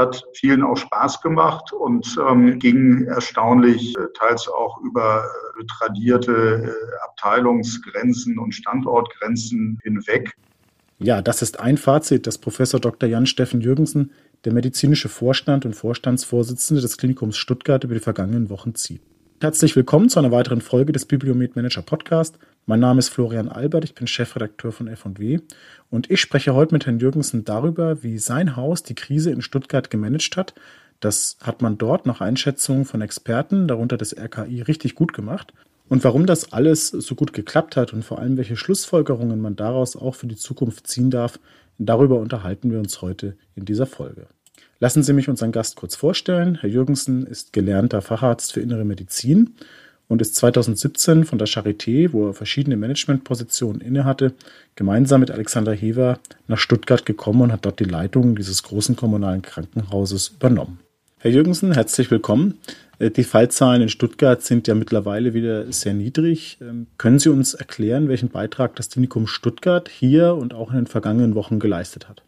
hat vielen auch Spaß gemacht und ähm, ging erstaunlich, äh, teils auch über äh, tradierte äh, Abteilungsgrenzen und Standortgrenzen hinweg. Ja, das ist ein Fazit, das Professor Dr. Jan-Steffen Jürgensen, der medizinische Vorstand und Vorstandsvorsitzende des Klinikums Stuttgart, über die vergangenen Wochen zieht. Herzlich willkommen zu einer weiteren Folge des Bibliomet Manager Podcast. Mein Name ist Florian Albert, ich bin Chefredakteur von F&W und ich spreche heute mit Herrn Jürgensen darüber, wie sein Haus die Krise in Stuttgart gemanagt hat. Das hat man dort nach Einschätzung von Experten, darunter des RKI, richtig gut gemacht. Und warum das alles so gut geklappt hat und vor allem welche Schlussfolgerungen man daraus auch für die Zukunft ziehen darf, darüber unterhalten wir uns heute in dieser Folge. Lassen Sie mich unseren Gast kurz vorstellen. Herr Jürgensen ist gelernter Facharzt für Innere Medizin und ist 2017 von der Charité, wo er verschiedene Managementpositionen innehatte, gemeinsam mit Alexander Hever nach Stuttgart gekommen und hat dort die Leitung dieses großen kommunalen Krankenhauses übernommen. Herr Jürgensen, herzlich willkommen. Äh, die Fallzahlen in Stuttgart sind ja mittlerweile wieder sehr niedrig. Ähm, können Sie uns erklären, welchen Beitrag das Klinikum Stuttgart hier und auch in den vergangenen Wochen geleistet hat?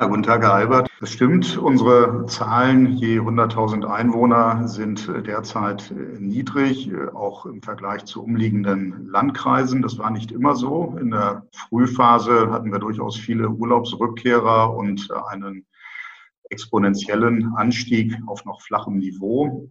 Ja, guten Tag, Herr Albert. Das stimmt. Unsere Zahlen je 100.000 Einwohner sind äh, derzeit äh, niedrig, äh, auch im Vergleich zu umliegenden Landkreisen. Das war nicht immer so. In der Frühphase hatten wir durchaus viele Urlaubsrückkehrer und einen exponentiellen Anstieg auf noch flachem Niveau.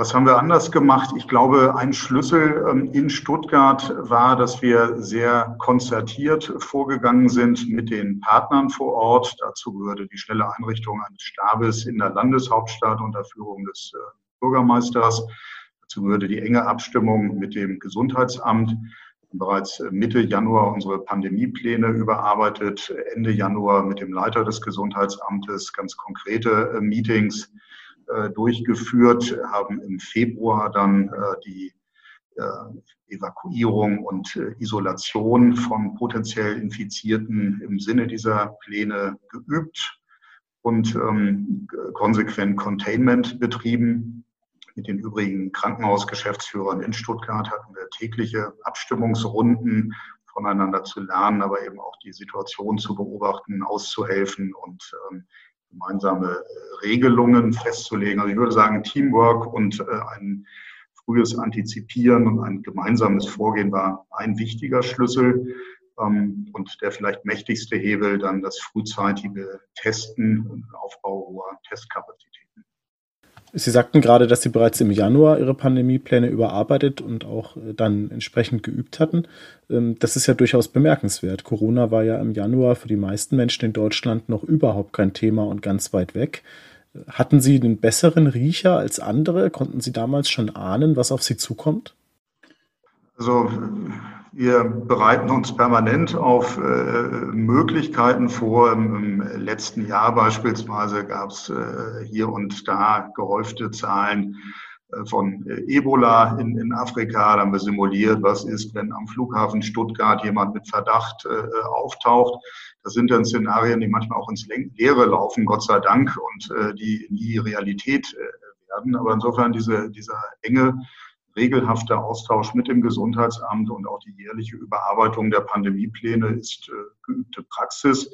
Was haben wir anders gemacht? Ich glaube, ein Schlüssel ähm, in Stuttgart war, dass wir sehr konzertiert vorgegangen sind mit den Partnern vor Ort. Dazu gehörte die schnelle Einrichtung eines Stabes in der Landeshauptstadt unter Führung des äh, Bürgermeisters. Dazu gehörte die enge Abstimmung mit dem Gesundheitsamt. Bereits Mitte Januar unsere Pandemiepläne überarbeitet, Ende Januar mit dem Leiter des Gesundheitsamtes ganz konkrete äh, Meetings äh, durchgeführt, haben im Februar dann äh, die äh, Evakuierung und Isolation von potenziell Infizierten im Sinne dieser Pläne geübt und ähm, konsequent Containment betrieben. Mit den übrigen Krankenhausgeschäftsführern in Stuttgart hatten wir tägliche Abstimmungsrunden, voneinander zu lernen, aber eben auch die Situation zu beobachten, auszuhelfen und ähm, gemeinsame äh, Regelungen festzulegen. Also ich würde sagen, Teamwork und äh, ein frühes Antizipieren und ein gemeinsames Vorgehen war ein wichtiger Schlüssel. Ähm, und der vielleicht mächtigste Hebel dann das frühzeitige Testen und Aufbau hoher Testkapazität. Sie sagten gerade, dass Sie bereits im Januar Ihre Pandemiepläne überarbeitet und auch äh, dann entsprechend geübt hatten. Ähm, das ist ja durchaus bemerkenswert. Corona war ja im Januar für die meisten Menschen in Deutschland noch überhaupt kein Thema und ganz weit weg. Hatten Sie einen besseren Riecher als andere? Konnten Sie damals schon ahnen, was auf Sie zukommt? Also wir bereiten uns permanent auf äh, Möglichkeiten vor. Im, Im, letzten Jahr beispielsweise gab es äh, hier und da gehäufte Zahlen äh, von äh, Ebola in, in Afrika. Da haben wir simuliert, was ist, wenn am Flughafen Stuttgart jemand mit Verdacht äh, auftaucht. Das sind dann Szenarien, die manchmal auch ins Leere laufen, Gott sei Dank, und äh, die nie Realität werden. Aber insofern diese, dieser enge regelhafter Austausch mit dem Gesundheitsamt und auch die jährliche Überarbeitung der Pandemiepläne ist äh, geübte Praxis.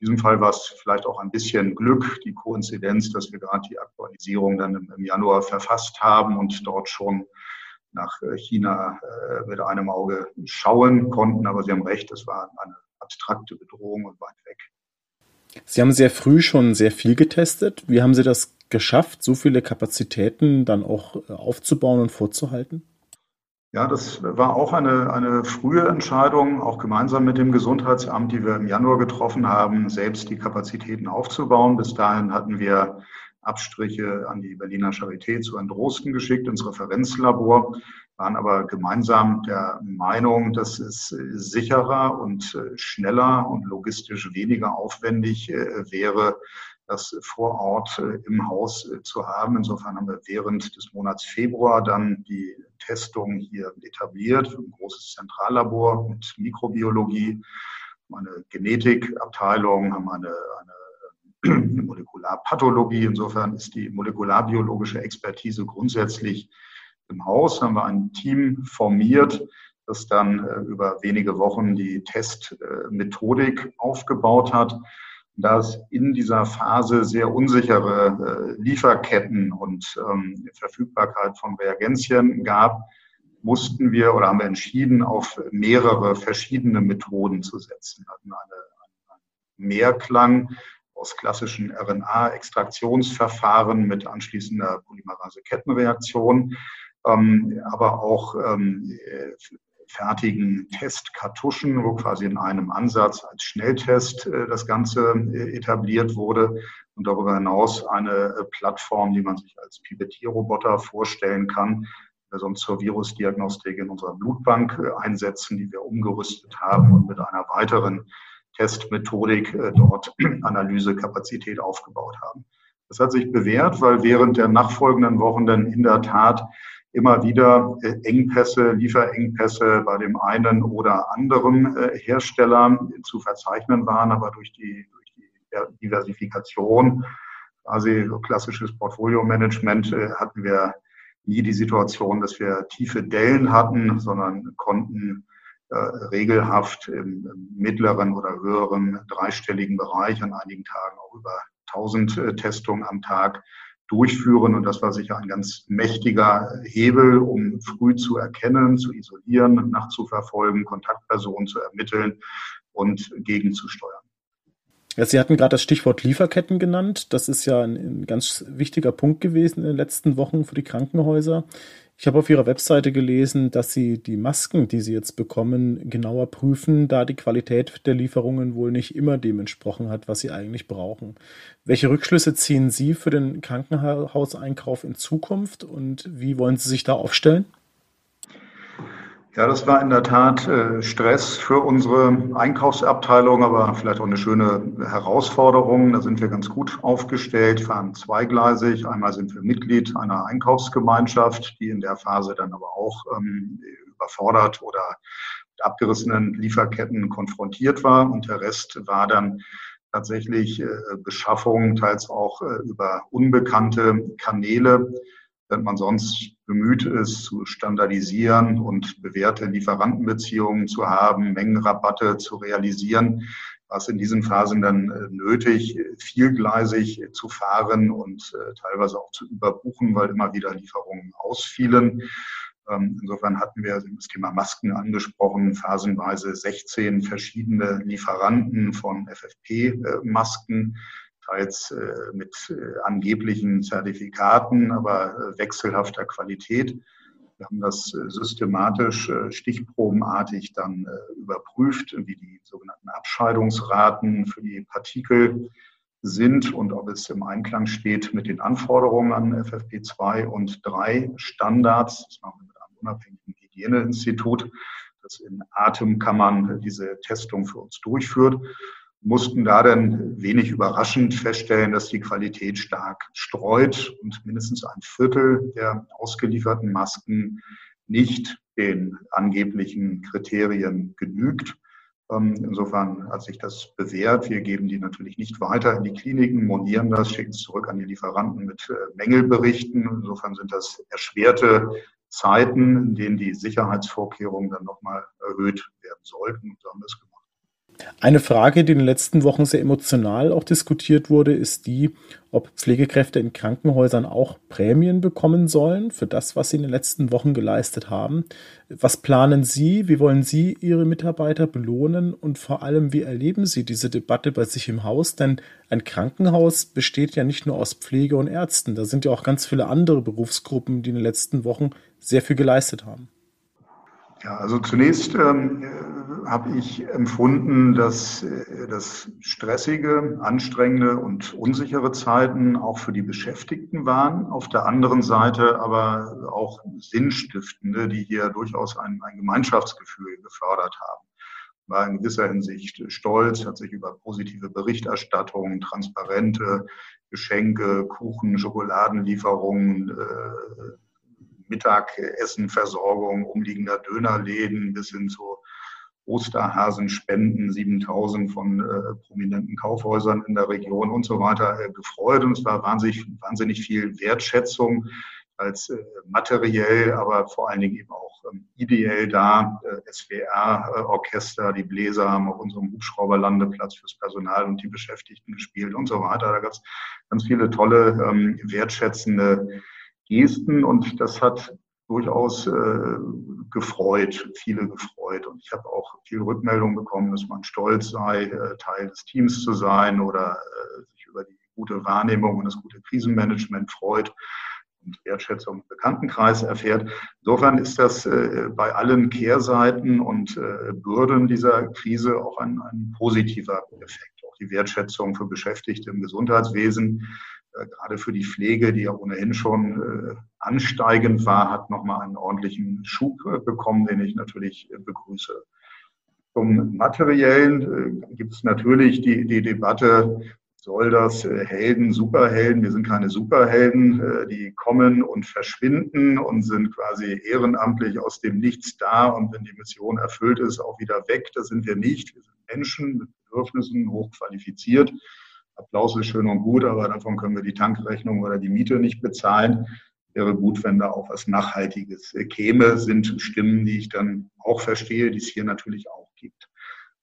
In diesem Fall war es vielleicht auch ein bisschen Glück, die Koinzidenz, dass wir gerade die Aktualisierung dann im, Januar verfasst haben und dort schon nach äh, China äh, mit einem Auge schauen konnten. Aber Sie haben recht, es war eine abstrakte Bedrohung und weit weg. Sie haben sehr früh schon sehr viel getestet. Wie haben Sie das geschafft, so viele Kapazitäten dann auch äh, aufzubauen und vorzuhalten? Ja, das war auch eine, eine frühe Entscheidung, auch gemeinsam mit dem Gesundheitsamt, die wir im Januar getroffen haben, selbst die Kapazitäten aufzubauen. Bis dahin hatten wir Abstriche an die Berliner Charité zu Androsten geschickt, ins Referenzlabor, waren aber gemeinsam der Meinung, dass es sicherer und äh, schneller und logistisch weniger aufwendig äh, wäre, das vor Ort äh, im Haus äh, zu haben. Insofern haben wir während des Monats Februar dann die Testung hier etabliert, ein großes Zentrallabor mit Mikrobiologie, eine Genetikabteilung, haben eine, eine, eine äh, Molekularpathologie. Insofern ist die molekularbiologische Expertise grundsätzlich im Haus. Haben wir ein Team formiert, das dann über wenige Wochen die Testmethodik aufgebaut hat da es in dieser Phase sehr unsichere äh, Lieferketten und ähm, Verfügbarkeit von Reagenzien gab, mussten wir oder haben wir entschieden, auf mehrere verschiedene Methoden zu setzen. Wir hatten eine, einen Mehrklang aus klassischen RNA-Extraktionsverfahren mit anschließender Polymerase-Kettenreaktion, aber auch ähm, fertigen Testkartuschen, wo quasi in einem Ansatz als Schnelltest äh, das Ganze äh, etabliert wurde und darüber hinaus eine äh, Plattform, die man sich als Pipettierroboter vorstellen kann, wir sonst zur Virusdiagnostik in unserer Blutbank einsetzen, die wir umgerüstet haben und mit einer weiteren Testmethodik dort Analysekapazität aufgebaut haben. Das hat sich bewährt, weil während der nachfolgenden Wochen dann in der Tat immer wieder äh, Engpässe, Lieferengpässe bei dem einen oder anderen äh, Hersteller zu verzeichnen waren, aber durch die, durch die Diversifikation, quasi klassisches Portfolio-Management, äh, hatten wir nie die Situation, dass wir tiefe Dellen hatten, sondern konnten regelhaft im mittleren oder höheren dreistelligen Bereich, an einigen Tagen auch über 1000 Testungen am Tag durchführen. Und das war sicher ein ganz mächtiger Hebel, um früh zu erkennen, zu isolieren, nachzuverfolgen, Kontaktpersonen zu ermitteln und gegenzusteuern. Ja, Sie hatten gerade das Stichwort Lieferketten genannt. Das ist ja ein, ein ganz wichtiger Punkt gewesen in den letzten Wochen für die Krankenhäuser. Ich habe auf Ihrer Webseite gelesen, dass Sie die Masken, die Sie jetzt bekommen, genauer prüfen, da die Qualität der Lieferungen wohl nicht immer dem entsprochen hat, was Sie eigentlich brauchen. Welche Rückschlüsse ziehen Sie für den Krankenhauseinkauf in Zukunft und wie wollen Sie sich da aufstellen? Ja, das war in der Tat äh, Stress für unsere Einkaufsabteilung, aber vielleicht auch eine schöne Herausforderung. Da sind wir ganz gut aufgestellt, fahren zweigleisig. Einmal sind wir Mitglied einer Einkaufsgemeinschaft, die in der Phase dann aber auch ähm, überfordert oder mit abgerissenen Lieferketten konfrontiert war. Und der Rest war dann tatsächlich äh, Beschaffung, teils auch äh, über unbekannte Kanäle wenn man sonst bemüht ist, zu standardisieren und bewährte Lieferantenbeziehungen zu haben, Mengenrabatte zu realisieren, was in diesen Phasen dann äh, nötig, vielgleisig zu fahren und äh, teilweise auch zu überbuchen, weil immer wieder Lieferungen ausfielen. Ähm, insofern hatten wir das Thema Masken angesprochen, phasenweise 16 verschiedene Lieferanten von FFP-Masken teils äh, mit äh, angeblichen Zertifikaten, aber äh, wechselhafter Qualität. Wir haben das systematisch, stichprobenartig dann überprüft, wie die sogenannten Abscheidungsraten für die Partikel sind und ob es im Einklang steht mit den Anforderungen an FFP2 und 3 Standards. Das machen wir mit einem unabhängigen Hygieneinstitut, das in Atemkammern diese Testung für uns durchführt mussten da dann wenig überraschend feststellen, dass die Qualität stark streut und mindestens ein Viertel der ausgelieferten Masken nicht den angeblichen Kriterien genügt. Ähm, insofern hat sich das bewährt. Wir geben die natürlich nicht weiter in die Kliniken, monieren das, schicken es zurück an die Lieferanten mit äh, Mängelberichten. Insofern sind das erschwerte Zeiten, in denen die Sicherheitsvorkehrungen dann nochmal erhöht werden sollten. Und so haben wir es. Eine Frage, die in den letzten Wochen sehr emotional auch diskutiert wurde, ist die, ob Pflegekräfte in Krankenhäusern auch Prämien bekommen sollen für das, was sie in den letzten Wochen geleistet haben. Was planen Sie? Wie wollen Sie Ihre Mitarbeiter belohnen? Und vor allem, wie erleben Sie diese Debatte bei sich im Haus? Denn ein Krankenhaus besteht ja nicht nur aus Pflege und Ärzten. Da sind ja auch ganz viele andere Berufsgruppen, die in den letzten Wochen sehr viel geleistet haben. Ja, also zunächst ähm, habe ich empfunden, dass, äh, dass stressige, anstrengende und unsichere Zeiten auch für die Beschäftigten waren. Auf der anderen Seite aber auch sinnstiftende, die hier durchaus ein, ein Gemeinschaftsgefühl gefördert haben. War in gewisser Hinsicht stolz, hat sich über positive Berichterstattung, transparente Geschenke, Kuchen, Schokoladenlieferungen, äh, Mittagessenversorgung umliegender Dönerläden bis hin zu Osterhasenspenden, 7000 von äh, prominenten Kaufhäusern in der Region und so weiter äh, gefreut. Und es war wahnsinnig, wahnsinnig viel Wertschätzung als äh, materiell, aber vor allen Dingen eben auch ähm, ideell da. Äh, SWR-Orchester, die Bläser haben auf unserem Hubschrauberlandeplatz fürs Personal und die Beschäftigten gespielt und so weiter. Da gab es ganz viele tolle, ähm, wertschätzende Gesten und das hat durchaus äh, gefreut, viele gefreut. Und ich habe auch viel Rückmeldung bekommen, dass man stolz sei, äh, Teil des Teams zu sein oder äh, sich über die gute Wahrnehmung und das gute Krisenmanagement freut und Wertschätzung im Bekanntenkreis erfährt. Insofern ist das äh, bei allen Kehrseiten und äh, Bürden dieser Krise auch ein, ein positiver Effekt. Auch die Wertschätzung für Beschäftigte im Gesundheitswesen, äh, gerade für die Pflege, die ja ohnehin schon ansteigend war, hat nochmal einen ordentlichen Schub bekommen, den ich natürlich begrüße. Zum Materiellen gibt es natürlich die, die Debatte, soll das äh, Helden, Superhelden, wir sind keine Superhelden, äh, die kommen und verschwinden und sind quasi ehrenamtlich aus dem Nichts da und wenn die Mission erfüllt ist, auch wieder weg. Das sind wir nicht. Wir sind Menschen mit Bedürfnissen, hochqualifiziert. Applaus ist schön und gut, aber davon können wir die Tankrechnung oder die Miete nicht bezahlen. Wäre gut, wenn da auch was Nachhaltiges äh, käme, sind Stimmen, die ich dann auch verstehe, die es hier natürlich auch gibt.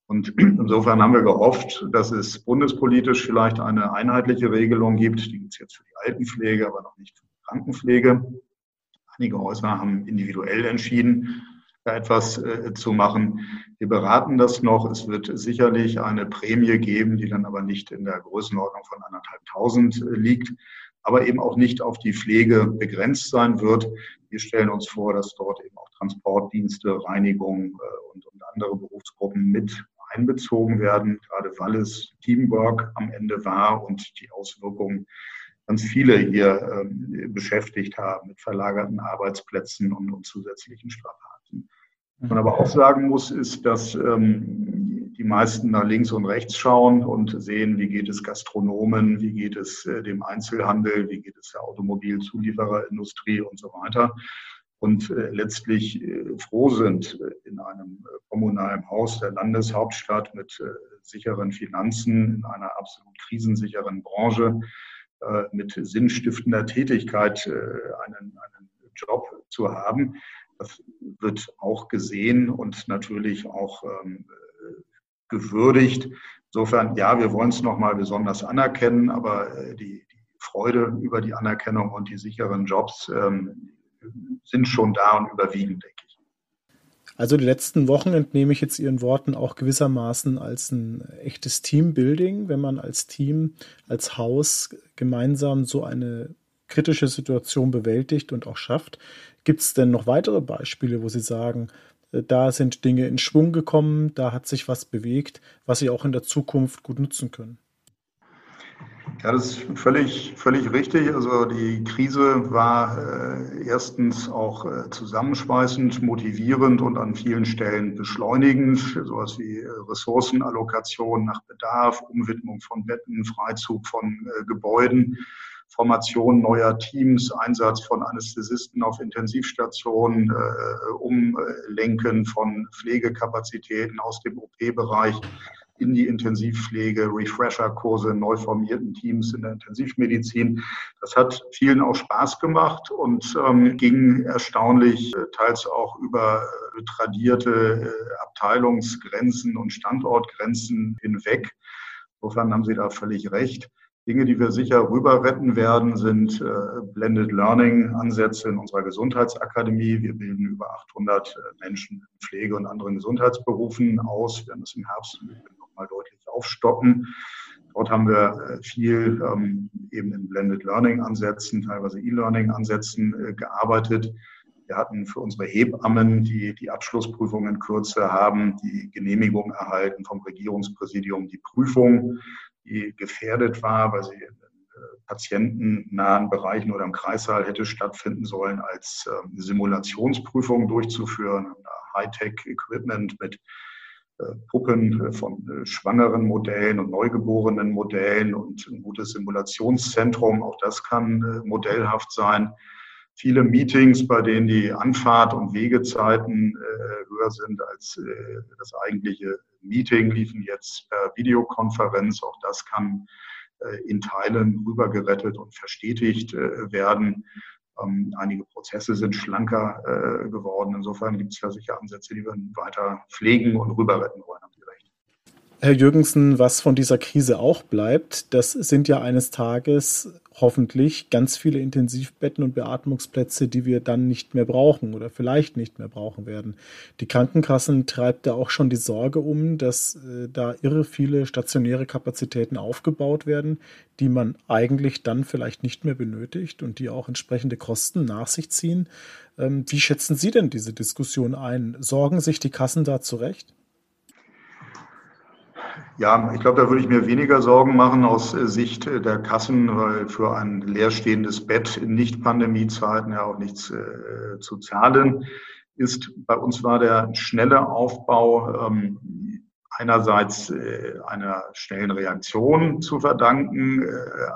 Und insofern haben wir gehofft, dass es bundespolitisch vielleicht eine einheitliche Regelung gibt. Die gibt es jetzt für die Altenpflege, aber noch nicht für die Krankenpflege. Einige Häuser haben individuell entschieden, da etwas äh, zu machen. Wir beraten das noch. Es wird sicherlich eine Prämie geben, die dann aber nicht in der Größenordnung von anderthalbtausend äh, liegt, aber eben auch nicht auf die Pflege begrenzt sein wird. Wir stellen uns vor, dass dort eben auch Transportdienste, Reinigung äh, und, und andere Berufsgruppen mit einbezogen werden, gerade weil es Teamwork am Ende war und die Auswirkungen ganz viele hier ähm, beschäftigt haben mit verlagerten Arbeitsplätzen und, und zusätzlichen Strapazen. Was man aber auch sagen muss, ist, dass ähm, die meisten nach links und rechts schauen und sehen, wie geht es Gastronomen, wie geht es äh, dem Einzelhandel, wie geht es der Automobilzuliefererindustrie und so weiter und äh, letztlich äh, froh sind, äh, in einem kommunalen Haus der Landeshauptstadt mit sicheren Finanzen, in einer absolut krisensicheren Branche, mit sinnstiftender Tätigkeit einen, einen Job zu haben. Das wird auch gesehen und natürlich auch ähm, gewürdigt. Insofern, ja, wir wollen es nochmal besonders anerkennen, aber die, die, Freude über die Anerkennung und die sicheren Jobs ähm, sind schon da und überwiegen, denke ich. Also die letzten Wochen entnehme ich jetzt Ihren Worten auch gewissermaßen als ein echtes Teambuilding, wenn man als Team, als Haus gemeinsam so eine kritische Situation bewältigt und auch schafft. Gibt es denn noch weitere Beispiele, wo Sie sagen, äh, da sind Dinge in Schwung gekommen, da hat sich was bewegt, was Sie auch in der Zukunft gut nutzen können? Ja, das ist völlig, völlig richtig. Also die Krise war äh, erstens auch äh, zusammenschweißend, motivierend und an vielen Stellen beschleunigend. Sowas wie äh, Ressourcenallokation nach Bedarf, Umwidmung von Betten, Freizug von äh, Gebäuden, Formation neuer Teams, Einsatz von Anästhesisten auf Intensivstationen, äh, Umlenken von Pflegekapazitäten aus dem OP-Bereich in die Intensivpflege, Refresher-Kurse, neu formierten Teams in der Intensivmedizin. Das hat vielen auch Spaß gemacht und ähm, ging erstaunlich äh, teils auch über äh, tradierte äh, Abteilungsgrenzen und Standortgrenzen hinweg. Insofern haben Sie da völlig recht. Dinge, die wir sicher rüber retten werden, sind äh, Blended Learning Ansätze in unserer Gesundheitsakademie. Wir bilden über 800 äh, Menschen in Pflege und anderen Gesundheitsberufen aus. Wir werden das im Herbst nochmal deutlich aufstocken. Dort haben wir äh, viel ähm, eben in Blended Learning Ansätzen, teilweise E-Learning Ansätzen äh, gearbeitet. Wir hatten für unsere Hebammen, die die Abschlussprüfung in Kürze haben, die Genehmigung erhalten vom Regierungspräsidium, die Prüfung die gefährdet war, weil sie in äh, patientennahen Bereichen oder im Kreissaal hätte stattfinden sollen, als ähm, Simulationsprüfung durchzuführen. Hightech-Equipment mit äh, Puppen äh, von schwangeren Modellen und neugeborenen Modellen und ein gutes Simulationszentrum. Auch das kann modellhaft sein. Viele Meetings, bei denen die Anfahrt- und Wegezeiten höher sind als das eigentliche Meeting liefen jetzt per Videokonferenz. Auch das kann äh, in Teilen rübergerettet und verstetigt äh, werden. Ähm, einige Prozesse sind schlanker äh, geworden. Insofern gibt es da sicher Ansätze, die wir weiter pflegen und rüber retten wollen. Herr Jürgensen, was von dieser Krise auch bleibt, das sind ja eines Tages hoffentlich ganz viele Intensivbetten und Beatmungsplätze, die wir dann nicht mehr brauchen oder vielleicht nicht mehr brauchen werden. Die Krankenkassen treibt da auch schon die Sorge um, dass äh, da irre viele stationäre Kapazitäten aufgebaut werden, die man eigentlich dann vielleicht nicht mehr benötigt und die auch entsprechende Kosten nach sich ziehen. Ähm, wie schätzen Sie denn diese Diskussion ein? Sorgen sich die Kassen da zurecht? Ja, ich glaube, da würde ich mir weniger Sorgen machen aus äh, Sicht äh, der Kassen, weil für ein leerstehendes Bett in Nicht-Pandemie-Zeiten ja auch nichts äh, zu zahlen ist. Bei uns war der schnelle Aufbau ähm, einerseits äh, einer schnellen Reaktion zu verdanken, äh,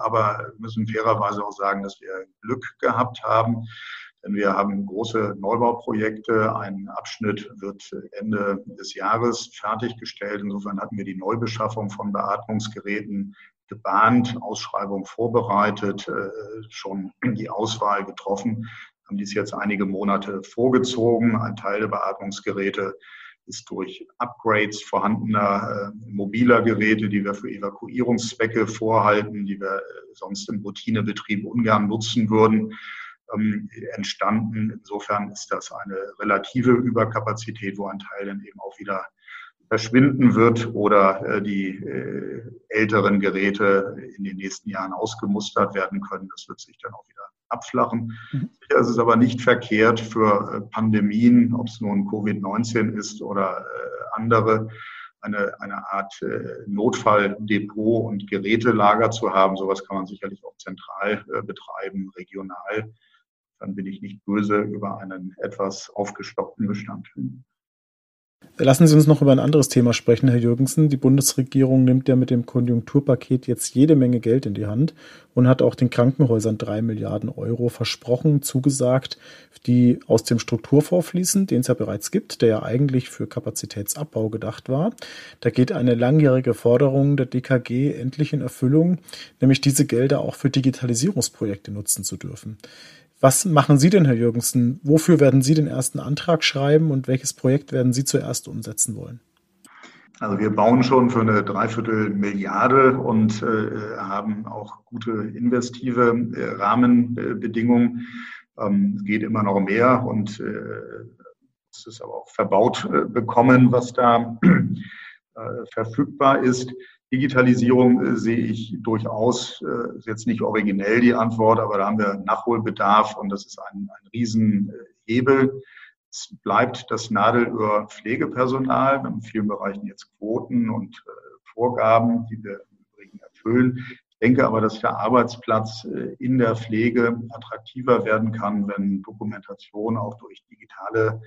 aber müssen fairerweise auch sagen, dass wir Glück gehabt haben. Denn wir haben große Neubauprojekte. Ein Abschnitt wird Ende des Jahres fertiggestellt. Insofern hatten wir die Neubeschaffung von Beatmungsgeräten gebahnt, Ausschreibung vorbereitet, äh, schon die Auswahl getroffen, haben dies jetzt einige Monate vorgezogen. Ein Teil der Beatmungsgeräte ist durch Upgrades vorhandener äh, mobiler Geräte, die wir für Evakuierungszwecke vorhalten, die wir äh, sonst im Routinebetrieb ungern nutzen würden, ähm, entstanden. Insofern ist das eine relative Überkapazität, wo ein Teil dann eben auch wieder verschwinden wird oder äh, die äh, älteren Geräte in den nächsten Jahren ausgemustert werden können. Das wird sich dann auch wieder abflachen. Mhm. Sicher ist es aber nicht verkehrt für äh, Pandemien, ob es nun Covid-19 ist oder äh, andere, eine, eine Art äh, Notfalldepot und Gerätelager zu haben. Sowas kann man sicherlich auch zentral äh, betreiben, regional dann bin ich nicht böse über einen etwas aufgestockten Bestand. Lassen Sie uns noch über ein anderes Thema sprechen, Herr Jürgensen. Die Bundesregierung nimmt ja mit dem Konjunkturpaket jetzt jede Menge Geld in die Hand und hat auch den Krankenhäusern drei Milliarden Euro versprochen, zugesagt, die aus dem Strukturfonds fließen, den es ja bereits gibt, der ja eigentlich für Kapazitätsabbau gedacht war. Da geht eine langjährige Forderung der DKG endlich in Erfüllung, nämlich diese Gelder auch für Digitalisierungsprojekte nutzen zu dürfen. Was machen Sie denn, Herr Jürgensen? Wofür werden Sie den ersten Antrag schreiben und welches Projekt werden Sie zuerst umsetzen wollen? Also wir bauen schon für eine Dreiviertel Milliarde und äh, haben auch gute investive äh, Rahmenbedingungen. Ähm, es geht immer noch mehr und äh, es ist aber auch verbaut äh, bekommen, was da äh, verfügbar ist. Digitalisierung äh, sehe ich durchaus, äh, ist jetzt nicht originell die Antwort, aber da haben wir Nachholbedarf und das ist ein, ein Riesenhebel. Es bleibt das Nadelöhr Pflegepersonal. Wir haben in vielen Bereichen jetzt Quoten und äh, Vorgaben, die wir im Übrigen erfüllen. Ich denke aber, dass der Arbeitsplatz äh, in der Pflege attraktiver werden kann, wenn Dokumentation auch durch digitale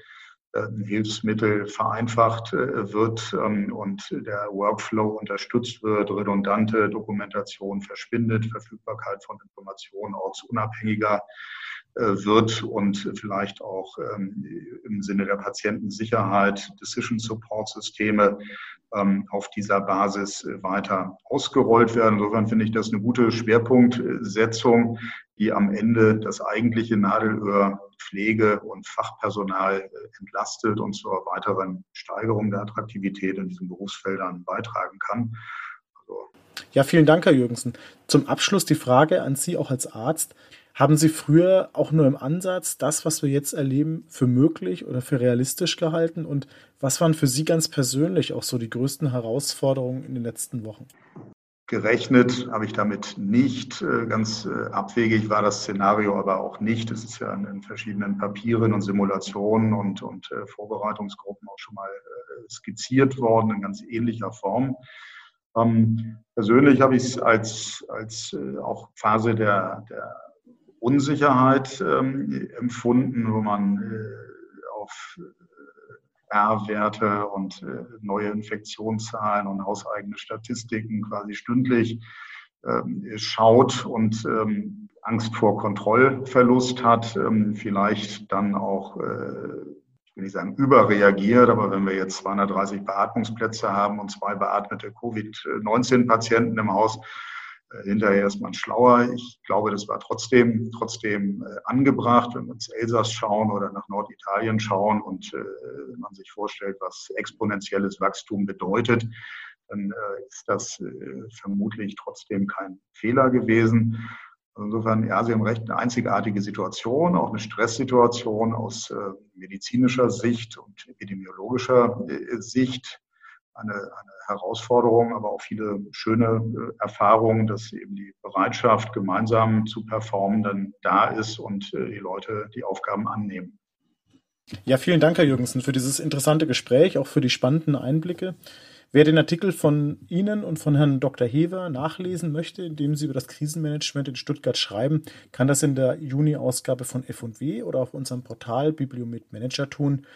Hilfsmittel vereinfacht äh, wird ähm, und der Workflow unterstützt wird, redundante Dokumentation verschwindet, Verfügbarkeit von Informationen ortsunabhängiger äh, wird und vielleicht auch ähm, im Sinne der Patientensicherheit Decision Support Systeme ähm, auf dieser Basis weiter ausgerollt werden. Insofern finde ich das eine gute Schwerpunktsetzung, die am Ende das eigentliche Nadelöhr Pflege und Fachpersonal äh, entlastet und zur weiteren Steigerung der Attraktivität in diesen Berufsfeldern beitragen kann. Also ja, vielen Dank, Herr Jürgensen. Zum Abschluss die Frage an Sie auch als Arzt. Haben Sie früher auch nur im Ansatz das, was wir jetzt erleben, für möglich oder für realistisch gehalten? Und was waren für Sie ganz persönlich auch so die größten Herausforderungen in den letzten Wochen? Gerechnet habe ich damit nicht. Äh, ganz äh, abwegig war das Szenario aber auch nicht. Es ist ja in verschiedenen Papieren und Simulationen und, und äh, Vorbereitungsgruppen auch schon mal skizziert worden in ganz ähnlicher Form. Ähm, persönlich habe ich es als, als auch Phase der, der Unsicherheit ähm, empfunden, wo man auf R-Werte und äh, neue Infektionszahlen und hauseigene Statistiken quasi stündlich ähm, schaut und ähm, Angst vor Kontrollverlust hat, ähm, vielleicht dann auch, äh, ich will nicht sagen überreagiert, aber wenn wir jetzt 230 Beatmungsplätze haben und zwei beatmete Covid-19-Patienten im Haus, hinterher ist man schlauer. Ich glaube, das war trotzdem, trotzdem äh, angebracht, wenn wir ins Elsass schauen oder nach Norditalien schauen und äh, man sich vorstellt, was exponentielles Wachstum bedeutet, dann äh, ist das äh, vermutlich trotzdem kein Fehler gewesen. Insofern, ja, Sie haben recht, eine einzigartige Situation, auch eine Stresssituation aus äh, medizinischer Sicht und epidemiologischer Sicht eine, eine Herausforderung, aber auch viele schöne äh, Erfahrungen, dass eben die Bereitschaft, gemeinsam zu performen, dann da ist und äh, die Leute die Aufgaben annehmen. Ja, vielen Dank, Herr Jürgensen, für dieses interessante Gespräch, auch für die spannenden Einblicke. Wer den Artikel von Ihnen und von Herrn Dr. Hever nachlesen möchte, indem Sie über das Krisenmanagement in Stuttgart schreiben, kann das in der Juni-Ausgabe von F&W oder auf unserem Portal Bibliomet Manager tun.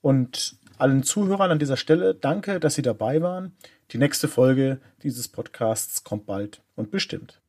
Und allen Zuhörern an dieser Stelle danke, dass Sie dabei waren. Die nächste Folge dieses Podcasts kommt bald und bestimmt.